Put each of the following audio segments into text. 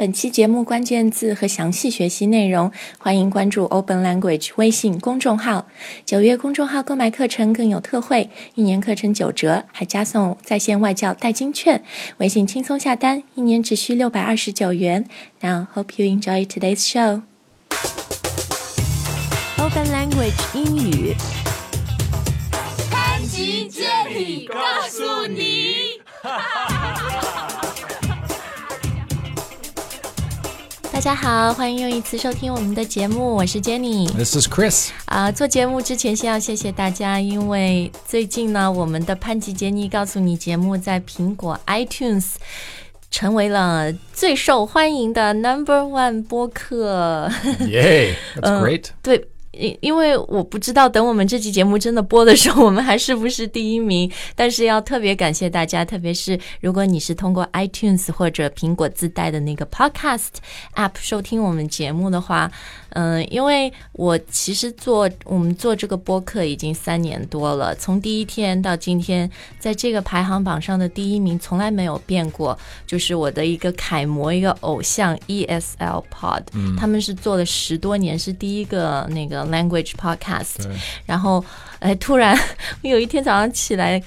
本期节目关键字和详细学习内容，欢迎关注 Open Language 微信公众号。九月公众号购买课程更有特惠，一年课程九折，还加送在线外教代金券。微信轻松下单，一年只需六百二十九元。Now hope you enjoy today's show. Open Language 英语。大家好，欢迎又一次收听我们的节目，我是 Jenny。This is Chris. 啊，做节目之前先要谢谢大家，因为最近呢，我们的潘吉杰尼告诉你节目在苹果 iTunes 成为了最受欢迎的 Number One 播客。Yay. That's great. 对，因因为我不知道等我们这期节目真的播的时候，我们还是不是第一名。但是要特别感谢大家，特别是如果你是通过 iTunes 或者苹果自带的那个 Podcast App 收听我们节目的话，嗯，因为我其实做我们做这个播客已经三年多了，从第一天到今天，在这个排行榜上的第一名从来没有变过，就是我的一个楷模，一个偶像 ESL Pod，、他们是做了十多年，是第一个那个 language podcast，然后哎，突然 有一天早上起来。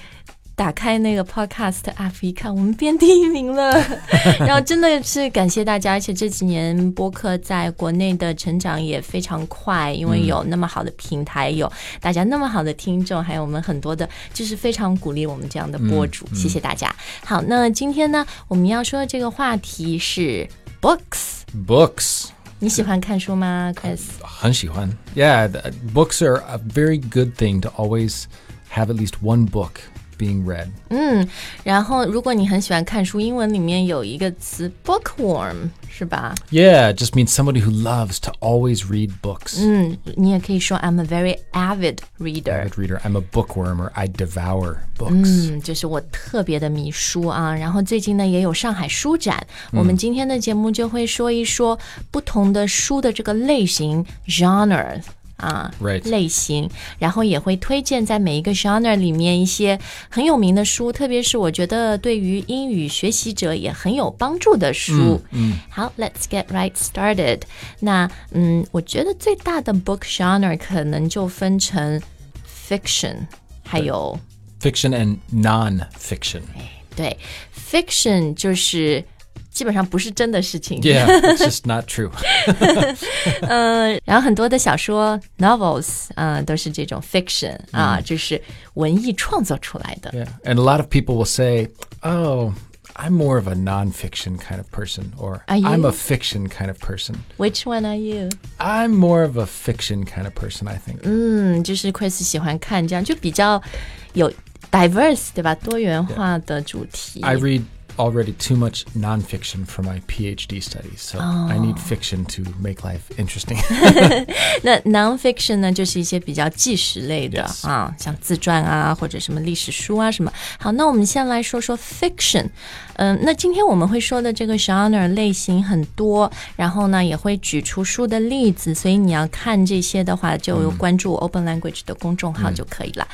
打开那个 podcast app 一看，我们变第一名了，然后真的是感谢大家，而且这几年播客在国内的成长也非常快，因为有那么好的平台，有大家那么好的听众，还有我们很多的，就是非常鼓励我们这样的播主，谢谢大家。好，那今天呢，我们要说的这个话题是 books。Books. 你喜欢看书吗，Chris？很喜欢. Yeah, books are a very good thing to always have at least one book being read. 嗯，然后如果你很喜欢看书，英文里面有一个词 bookworm，是吧？ Yeah, it just means somebody who loves to always read books. 嗯，你也可以说 I'm a very avid reader。 Avid reader. I'm a bookworm or I devour books. 嗯，就是我特别的迷书啊。然后最近呢也有上海书展，我们今天的节目就会说一说不同的书的这个类型 genre。 啊类型，然后也会推荐在每一个 genre 里面一些很有名的书，特别是我觉得对于英语学习者也很有帮助的书。嗯，好，Let's get right started。那嗯，我觉得最大的 book genre 可能就分成 fiction，还有。Fiction and non-fiction. 对，fiction 就是基本上不是真的事情。 Yeah, it's just not true. 嗯，然后很多的小说 novels 啊、都是这种 fiction 啊、就是文艺创作出来的。 Yeah, and a lot of people will say, "Oh, I'm more of a non-fiction kind of person," or Are you? "I'm a fiction kind of person." Which one are you？ I'm more of a fiction kind of person, I think. 嗯，就是 Chris 喜欢看这样，就比较有 diverse 对吧？多元化的主题。 I read already too much nonfiction for my PhD studies, so I need fiction to make life interesting. 那 nonfiction 呢，就是一些比较纪实类的 Yes. 啊，像自传啊，或者什么历史书啊什么。好，那我们先来说说 fiction。嗯，那今天我们会说的这个 genre 类型很多，然后呢也会举出书的例子，所以你要看这些的话，就关注 Open Language 的公众号就可以了。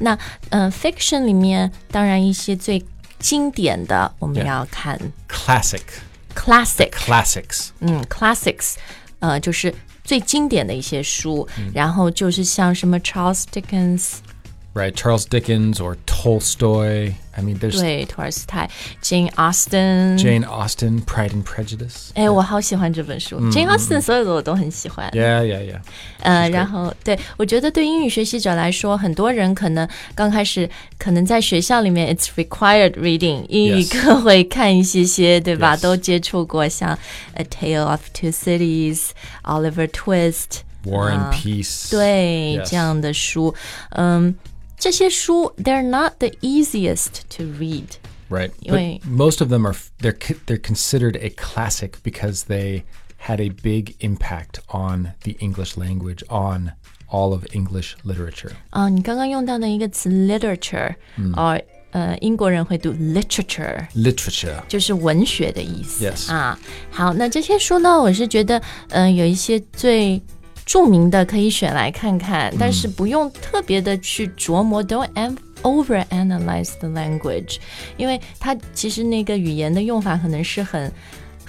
那嗯，fiction 里面当然一些最 经典的，我们要看 Classic, classic。classics. 嗯，classics，呃，就是最经典的一些书，然后就是像什么 Charles Dickens，Right, Charles Dickens or Tolstoy. I mean, there's 对，托尔斯泰，Jane Austen， Jane Austen, Pride and Prejudice. 哎，我好喜欢这本书、j a n e Austen 所有的我都很喜欢。 Yeah, yeah, yeah. 呃，然后对我觉得对英语学习者来说，很多人可能刚开始可能在学校里面，it's required reading，英语 Yes 课会看一些些，对吧 Yes 都接触过，像《A Tale of Two Cities》、Oliver Twist。 War and 啊 Peace. 对 Yes 这样的书，嗯， 这些书 they're not the easiest to read。 Right. Wait. But most of them are they're co- they're considered a classic because they had a big impact on the English language, on all of English literature. 啊，你刚刚用到的一个词 literature，哦、呃，英国人会读 literature。 Literature. 就是文学的意思 Yes 啊。好，那这些书呢，我是觉得，嗯、有一些最 著名的可以选来看看，但是不用特别的去琢磨，don't em over analyze the language，因为它其实那个语言的用法可能是很。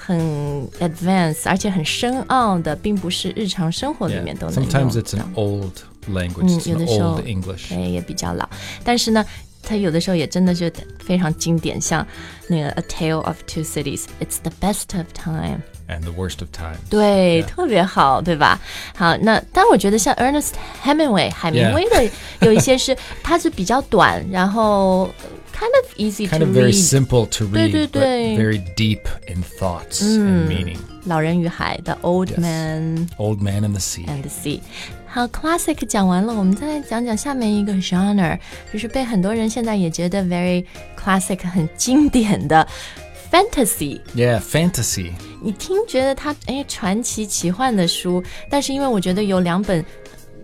很很 advanced，而且很深奥的，并不是日常生活里.面都能用 Sometimes。it's an old language. 有 an 的时候 old English. 对，也比较老。但是呢，它有的时候也真的是非常经典，像那个《A Tale of Two Cities》，It's the best of time。 And the worst of times. 对 Yeah. 特别好，对吧？好，那但我觉得像 Ernest Hemingway 海明威的有一些是它是比较短，然后呃 kind of easy Kind to of very read。 simple to 对， read, 对， but 对。 very deep in thoughts and meaning. 老人与海的 Old Yes. Man Old Man and the Sea. and the Sea。 好，classic 讲完了，我们再来讲讲下面一个 genre，就是被很多人现在也觉得 very classic 很经典的 fantasy。 Yeah, fantasy. 你听觉得它哎传奇奇幻的书，但是因为我觉得有两本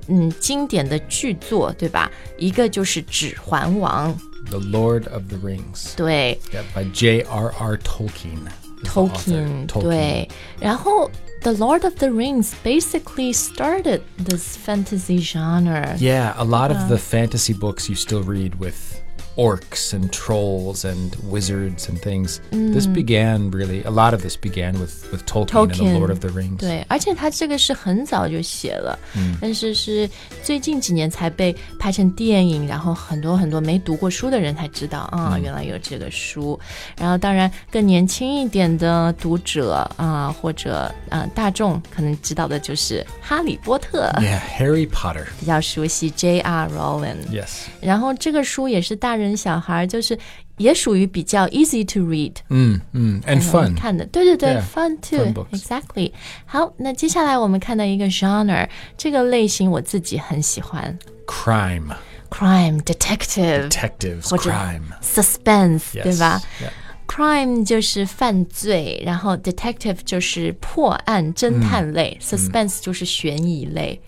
嗯经典的巨作，对吧？一个就是《指环王》， The Lord of the Rings. 对 Yeah, by J.R.R. Tolkien. is the author. ，Tolkien，对，然后。The Lord of the Rings basically started this fantasy genre. Yeah, a lot of the fantasy books you still read with orcs and trolls and wizards and things. Mm. This began really a lot of this began with with Tolkien, Tolkien and the Lord of the Rings. 对，而且他这个是很早就写了，嗯、但是是最近几年才被拍成电影，然后很多很多没读过书的人才知道啊，嗯、原来有这个书。然后当然更年轻一点的读者啊、呃，或者呃大众可能知道的就是《哈利波特》，Yeah，Harry Potter，比较熟悉 J.K. Rowling。Yes，然后这个书也是大人。小孩，就是也属于比较 easy to read。Mm, mm, and fun. 看的，对对对 Yeah,，fun too，exactly。好，那接下来我们看到一个 genre，这个类型我自己很喜欢 Crime,，crime detective detectives, 或者 crime. suspense. 对吧 Yeah.？crime 就是犯罪，然后 detective 就是破案侦探类、s u s p e n s e 就是悬疑类。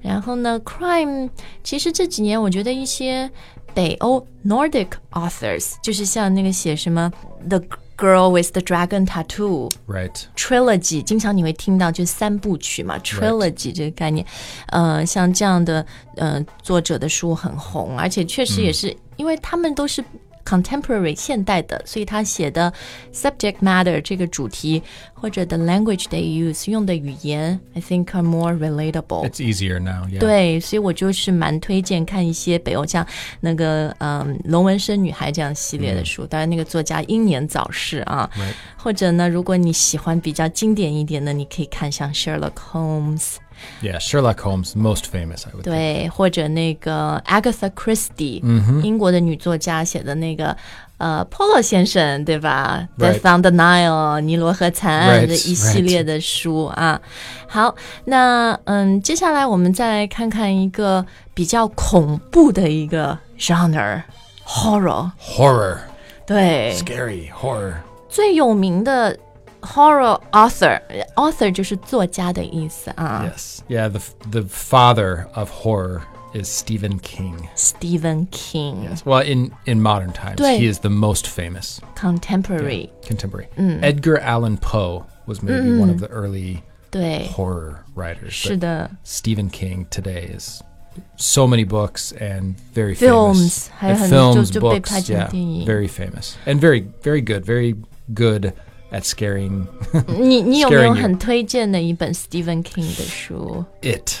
然后呢，crime 其实这几年我觉得一些北欧 Nordic authors，就是像那个写什么 The Girl with the Dragon Tattoo。Right. trilogy，经常你会听到就三部曲嘛，trilogy 这个概念，呃，像这样的呃作者的书很红，而且确实也是、因为他们都是 contemporary 现代的，所以他写的 subject matter 这个主题或者 the language they use 用的语言，I think are more relatable。 It's easier now. Yeah. 对，所以我就是蛮推荐看一些北欧像那个嗯《龙纹身女孩》这样系列的书，当然那个作家英年早逝啊。 Right. 或者呢，如果你喜欢比较经典一点的，你可以看像 Sherlock Holmes， yeah, Sherlock Holmes most famous，对，或者那个 Agatha Christie，英国的女作家写的那个呃 Poirot 先生，对吧？Death on the Nile，尼罗河惨案的一系列的书啊。好，那嗯，接下来我们再看看一个比较恐怖的一个 genre，horror，horror，对，scary horror，最有名的。horror author，author 就是作家的意思啊。 Yes. Yeah, the the father of horror is Stephen King. Stephen King Yes. Well, in in modern times, 对。 he is the most famous contemporary， contemporary. Edgar Allan Poe was maybe one of the early 对， horror writers. 是 but 的 Stephen King today is so many books and very Films， famous. 还有 The 很 films, 就就被 books, 拍成 yeah, 电影。 very famous and very very good, very good at scaring 你你有没有 Scaring you. 很推荐的一本 Stephen King 的书 it.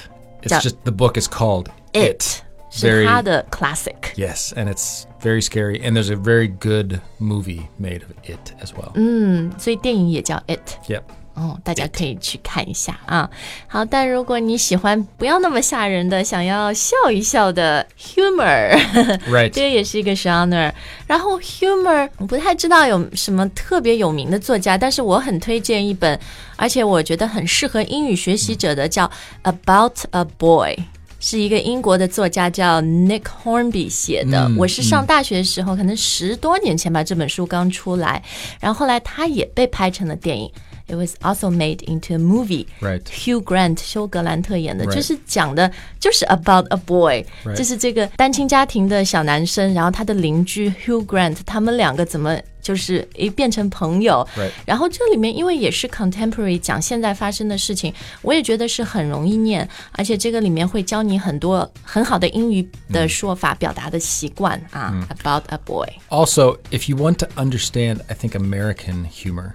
It's Yeah. just the book is called It. 是 Very 他的 classic。 yes, and it's very scary. And there's a very good movie made of it as well. 嗯，所以电影也叫 It。 Yep. 哦，大家可以去看一下啊。好，但如果你喜欢不要那么吓人的，想要笑一笑的 humor，Right. 这个也是一个 genre。然后 humor 我不太知道有什么特别有名的作家，但是我很推荐一本，而且我觉得很适合英语学习者的，叫《About a Boy》。是一个英国的作家叫 Nick Hornby 写的。我是上大学的时候，可能十多年前吧，这本书刚出来，然后后来它也被拍成了电影。It was also made into a movie. Right. Hugh Grant 休格兰特演的就是讲的，就是 about a boy. 就是这个单亲家庭的小男生，然后他的邻居 Hugh Grant，他们两个怎么就是诶变成朋友。 Right. 然后这里面因为也是 contemporary 讲现在发生的事情，我也觉得是很容易念，而且这个里面会教你很多很好的英语的说法、表达的习惯啊。About a boy， Also, if you want to understand, I think American humor,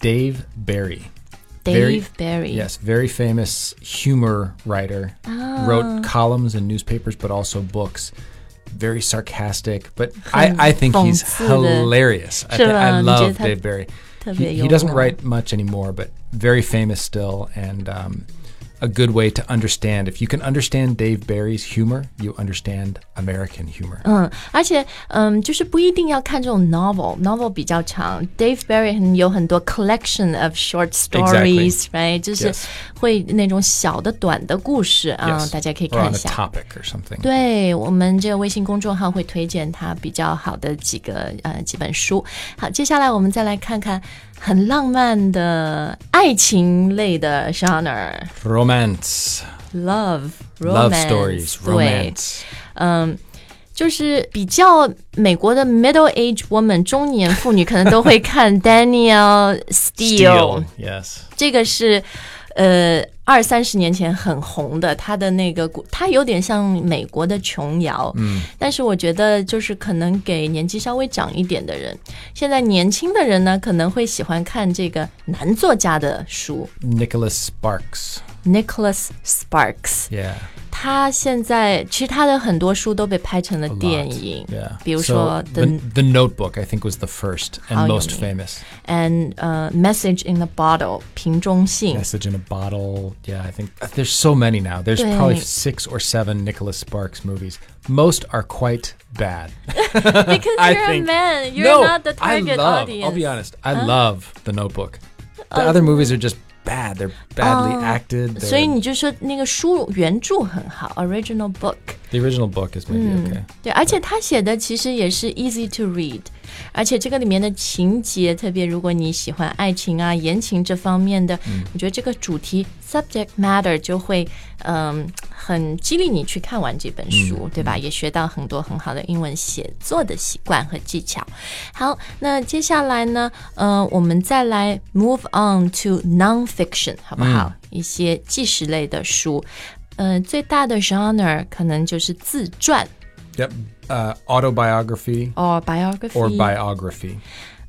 Dave Barry. Very- Dave Barry， Yes, very famous humor writer. Wrote columns in newspapers, but also books. very sarcastic, but I, I think he's hilarious. I, th- I love Dave Barry. He, he doesn't write much anymore, but very famous still. And um, a good way to understand. If you can understand Dave Barry's humor, you understand American humor. 嗯，而且嗯，就是不一定要看这种 novel，novel 比较长。Dave Barry 很有很多 collection of short stories，right？就是 Yes. 会那种小的短的故事啊 Yes. 大家可以 or 看 on 一 a 下。 topic or something. 对我们这个微信公众号会推荐他比较好的几个呃几本书。好，接下来我们再来看看 很浪漫的爱情类的 genre，love Romance, romance love stories、romance，嗯，就是比较美国的 middle age woman 中年妇女可能都会看 Danielle Steele，Steel, yes. 这个是呃二三十年前很红的，他的那个古，他有点像美国的琼瑶，嗯，但是我觉得就是可能给年纪稍微长一点的人，现在年轻的人呢可能会喜欢看这个男作家的书 Nicholas Sparks.，Nicholas Sparks。Yeah. 他现在其实他的很多书都被拍成了 a lot. 电影 Yeah. 比如 So 说 the, the the Notebook, I think, was the first 好 and 有 most 名 famous. and 呃、Message in a Bottle 瓶中信 Message in a Bottle. Yeah, I think uh, there's so many now. There's probably Right. six or seven Nicholas Sparks movies. Most are quite bad. because I you're a think- man you're no, not the I target love. audience I'll be honest. I love The Notebook. The other movies are just bad. They're badly Oh, acted. 所以 they're- 你就说那个书原着很好，original book。 The original book is maybe okay. 对，而且他写的其实也是 easy to read，而且这个里面的情节，特别如果你喜欢爱情啊、言情这方面的，我觉得这个主题 subject matter 就会嗯 很激励你去看完这本书，对吧？也学到很多很好的英文写作的习惯和技巧。好，那接下来呢，呃，我们再来 move on to non-fiction，好不好？一些纪实类的书。呃，最大的 genre 可能就是自传 Yep. Uh, autobiography or biography。or biography.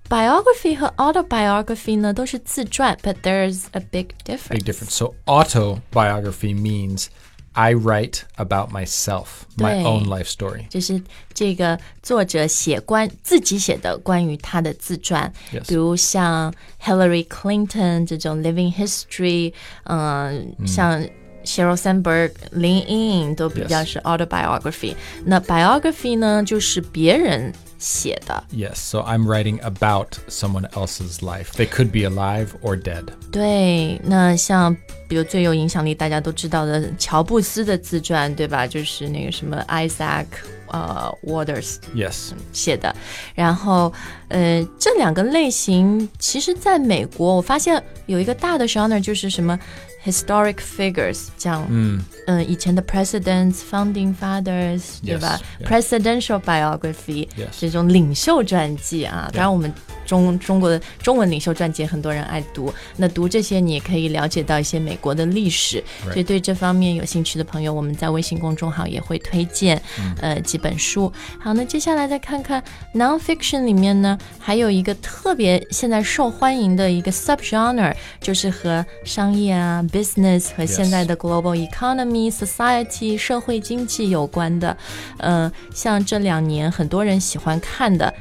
biography 和 autobiography 呢都是自传，but there's a big difference。Big difference. So autobiography means I write about myself, my 对。 own life story. 就是这个作者写关自己写的关于他的自传 Yes. 比如像 Hillary Clinton 这种 living history，嗯、像 Sheryl Sandberg、林英都比较 Yes. 是 autobiography。那 biography 呢，就是别人 写的。 Yes, so I'm writing about someone else's life. They could be alive or dead. 对，那像比如最有影响力，大家都知道的乔布斯的自传，对吧？就是那个什么 Isaac 呃 Waters Yes. 写的。然后呃，这两个类型，其实在美国，我发现有一个大的 genre 就是什么 historic figures，讲嗯以前的 presidents、founding fathers，对吧 yeah. presidential biography，、 Yes. 这种领袖传记啊。当然，我们 中中国的中文领袖传记很多人爱读，那读这些你也可以了解到一些美国的历史。所以对这方面有兴趣的朋友，我们在微信公众号也会推荐、呃几本书。好，那接下来再看看 nonfiction 里面呢，还有一个特别现在受欢迎的一个 subgenre，就是和商业啊 business 和现在的 global economy society 社会经济有关的。呃，像这两年很多人喜欢看的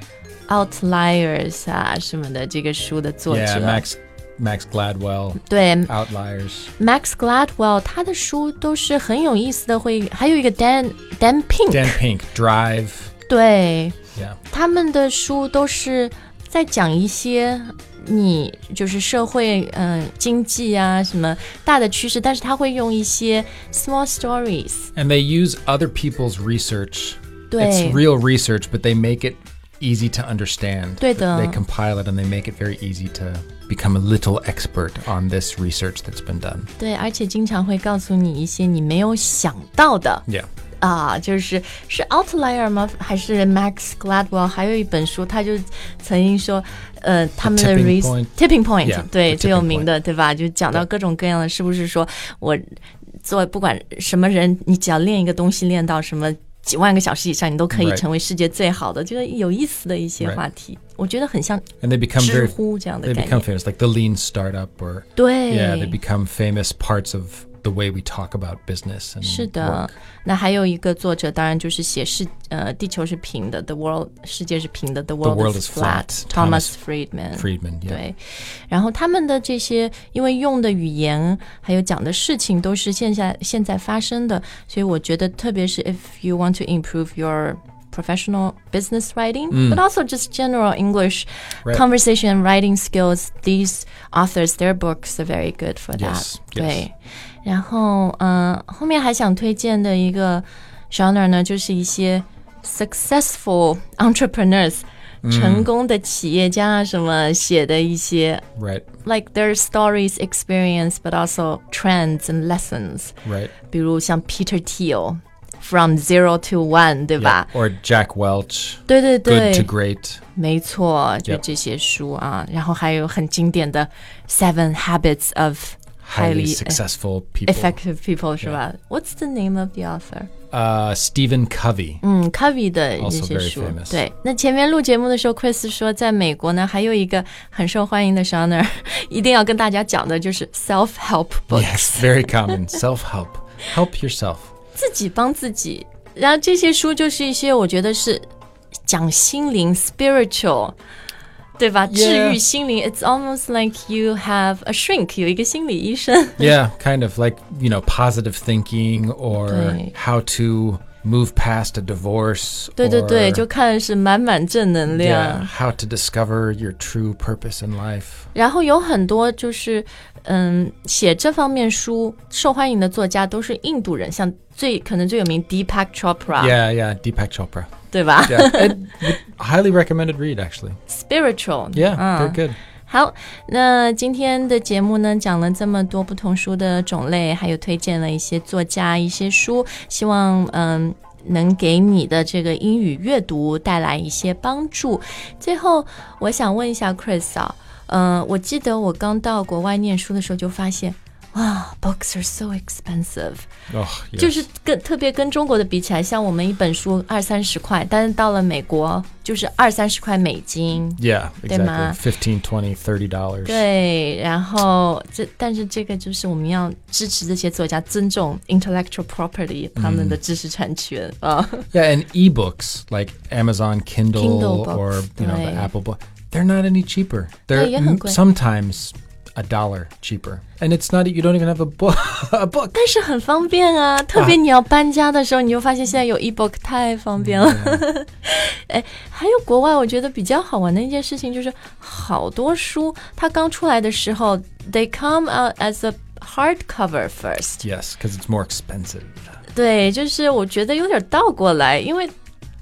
Outliers 啊什么的这个书的作者 Yeah, Max Max Gladwell, 对 Outliers. Max Gladwell 他的书都是很有意思的，会还有一个 Dan Dan Pink， Dan Pink, Drive. 对 Yeah. 他们的书都是在讲一些你就是社会嗯、呃经济啊什么大的趋势，但是他会用一些 small stories， And they use other people's research. 对 It's real research, but they make it easy to understand. 对的。 They compile it and they make it very easy to become a little expert on this research that's been done. 对，而且经常会告诉你一些你没有想到的 Yeah. 啊，就是是 Outlier 吗？还是 Max Gladwell？还有一本书，他就曾经说，呃，他们的 tipping res- point tipping point，、 Yeah, 对 the 最有 tipping 名的，对吧？就讲到各种各样的，是不是说我做不管什么人，你只要练一个东西练到什么 几万个小时以上，你都可以成为世界最好的，觉得有意思的一些话题，我觉得很像知乎这样的 they 概 become 念。famous, like the lean startup or 对 yeah, they become famous parts of the way we talk about business and 是的 work.，那还有一个作者，当然就是写世呃地球是平的，The World 世界是平的，The World, world is is flat， Thomas Thomas Friedman。 Friedman, yeah. 对，然后他们的这些，因为用的语言还有讲的事情都是现在现在发生的，所以我觉得，特别是 if you want to improve your professional business writing, but also just general English Right. conversation and writing skills, these authors, their books are very good for that. Yes, yes. 对， 然后嗯、呃后面还想推荐的一个 genre 呢，就是一些 successful entrepreneurs。成功的企业家啊，什么写的一些 Right, like their stories, experience, but also trends and lessons。 right. 比如像 Peter Thiel From Zero to One，对 Yeah. 吧？ Or Jack Welch, 对对 Good 对 to Great. 没错，就 Yep. 这些书啊。然后还有很经典的 Seven Habits of Highly Highly successful people. Effective People 是吧？What's the name of the author？ Uh, Stephen Covey. 嗯，Covey 的这 Also 些 very 书。 famous. 对，那前面录节目的时候，Chris 说，在美国呢，还有一个很受欢迎的 genre，一定要跟大家讲的就是 self help books，、 Yes, very common. Self help. Help yourself. 自己帮自己。然后这些书就是一些我觉得是讲心灵 spiritual。 对吧？ Yeah. 治愈心灵，It's almost like you have a shrink，有一个心理医生。 Yeah, kind of like, you know, positive thinking or Right. how to move past a divorce. 对对对， or, 就看是满满正能 yeah, 量。 how to discover your true purpose in life. 然后有很多就是，嗯，写这方面书受欢迎的作家都是印度人，像最可能最有名 Deepak Chopra，、 Yeah, yeah, Deepak Chopra. 对吧 yeah, highly recommended read actually.？Spiritual，Yeah, 嗯 they're good. 好，那今天的节目呢，讲了这么多不同书的种类，还有推荐了一些作家、一些书，希望嗯。能给你的这个英语阅读带来一些帮助。最后，我想问一下 Chris 啊，嗯、我记得我刚到国外念书的时候就发现，哇，books are so expensive， Oh, yes. 就是跟特别跟中国的比起来，像我们一本书二三十块，但是到了美国就是二三十块美金。 yeah, exactly. 吗？ 15, 20, 30 dollars. 对，然后这但是这个就是我们要支持这些作家，尊重 intellectual property 他们的知识产权啊。 Yeah, and ebooks like Amazon Kindle, Kindle or books, you know the right. Apple book, they're not any cheaper. They're yeah, m- good. sometimes a dollar cheaper, and it's not. You don't even have a book. a book. 但是很方便啊，特别你要搬家的时候，你就发现现在有 ebook 太方便了。哎，还有国外，我觉得比较好玩的一件事情就是，好多书它刚出来的时候，they come out as a hardcover first。 Yes, because it's more expensive. 对，就是我觉得有点倒过来，因为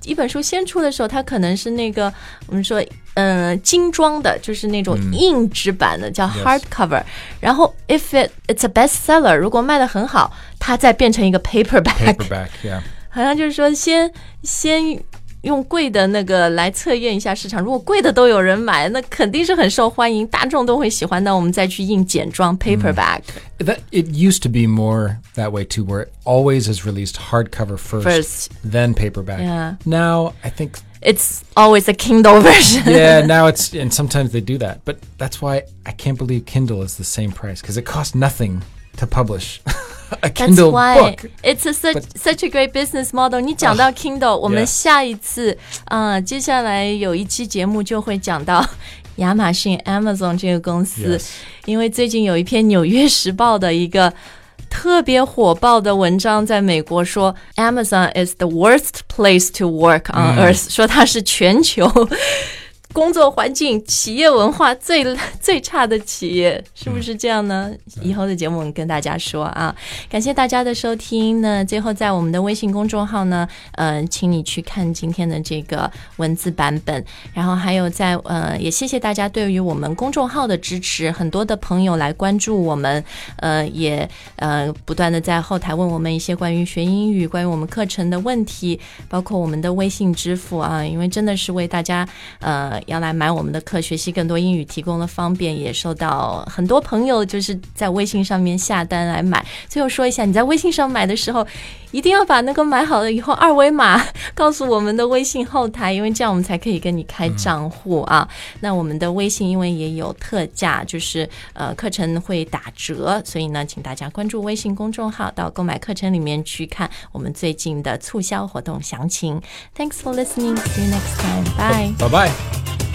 一本书先出的时候，它可能是那个我们说，嗯，精装的，就是那种硬纸板的，叫 hard cover。然后 if it it's a best seller，如果卖的很好，它再变成一个 paperback。paperback yeah。好像就是说先先。用贵的那个来测验一下市场，如果贵的都有人买，那肯定是很受欢迎，大众都会喜欢。那我们再去印简装 paperback、 That it used to be more that way too, where it always is released hardcover first, First. then paperback. Yeah. Now I think It's always a Kindle version. yeah, now it's and sometimes they do that, but that's why I can't believe Kindle is the same price because it costs nothing to publish a That's Kindle why book. it's a such such a great business model。你讲到 Kindle，、我们.下一次，嗯、接下来有一期节目就会讲到亚马逊 Amazon 这个公司 Yes. 因为最近有一篇《纽约时报》的一个。特别火爆的文章在美国说，Amazon is the worst place to work on earth，、说它是全球工作环境、企业文化最最差的企业，是不是这样呢？以后的节目我们跟大家说啊。感谢大家的收听。那最后在我们的微信公众号呢，嗯、请你去看今天的这个文字版本，然后还有在呃，也谢谢大家对于我们公众号的支持，很多的朋友来关注我们，呃，也呃不断的在后台问我们一些关于学英语、关于我们课程的问题，包括我们的微信支付啊，因为真的是为大家呃要来买我们的课，学习更多英语提供了方便，也受到很多朋友就是在微信上面下单来买。最后说一下，你在微信上买的时候，一定要把那个买好了以后二维码 告诉我们的微信后台，因为这样我们才可以跟你开账户啊。那我们的微信因为也有特价，就是呃课程会打折，所以呢，请大家关注微信公众号，到购买课程里面去看我们最近的促销活动详情。Thanks for listening. See you next time. Bye. Bye bye.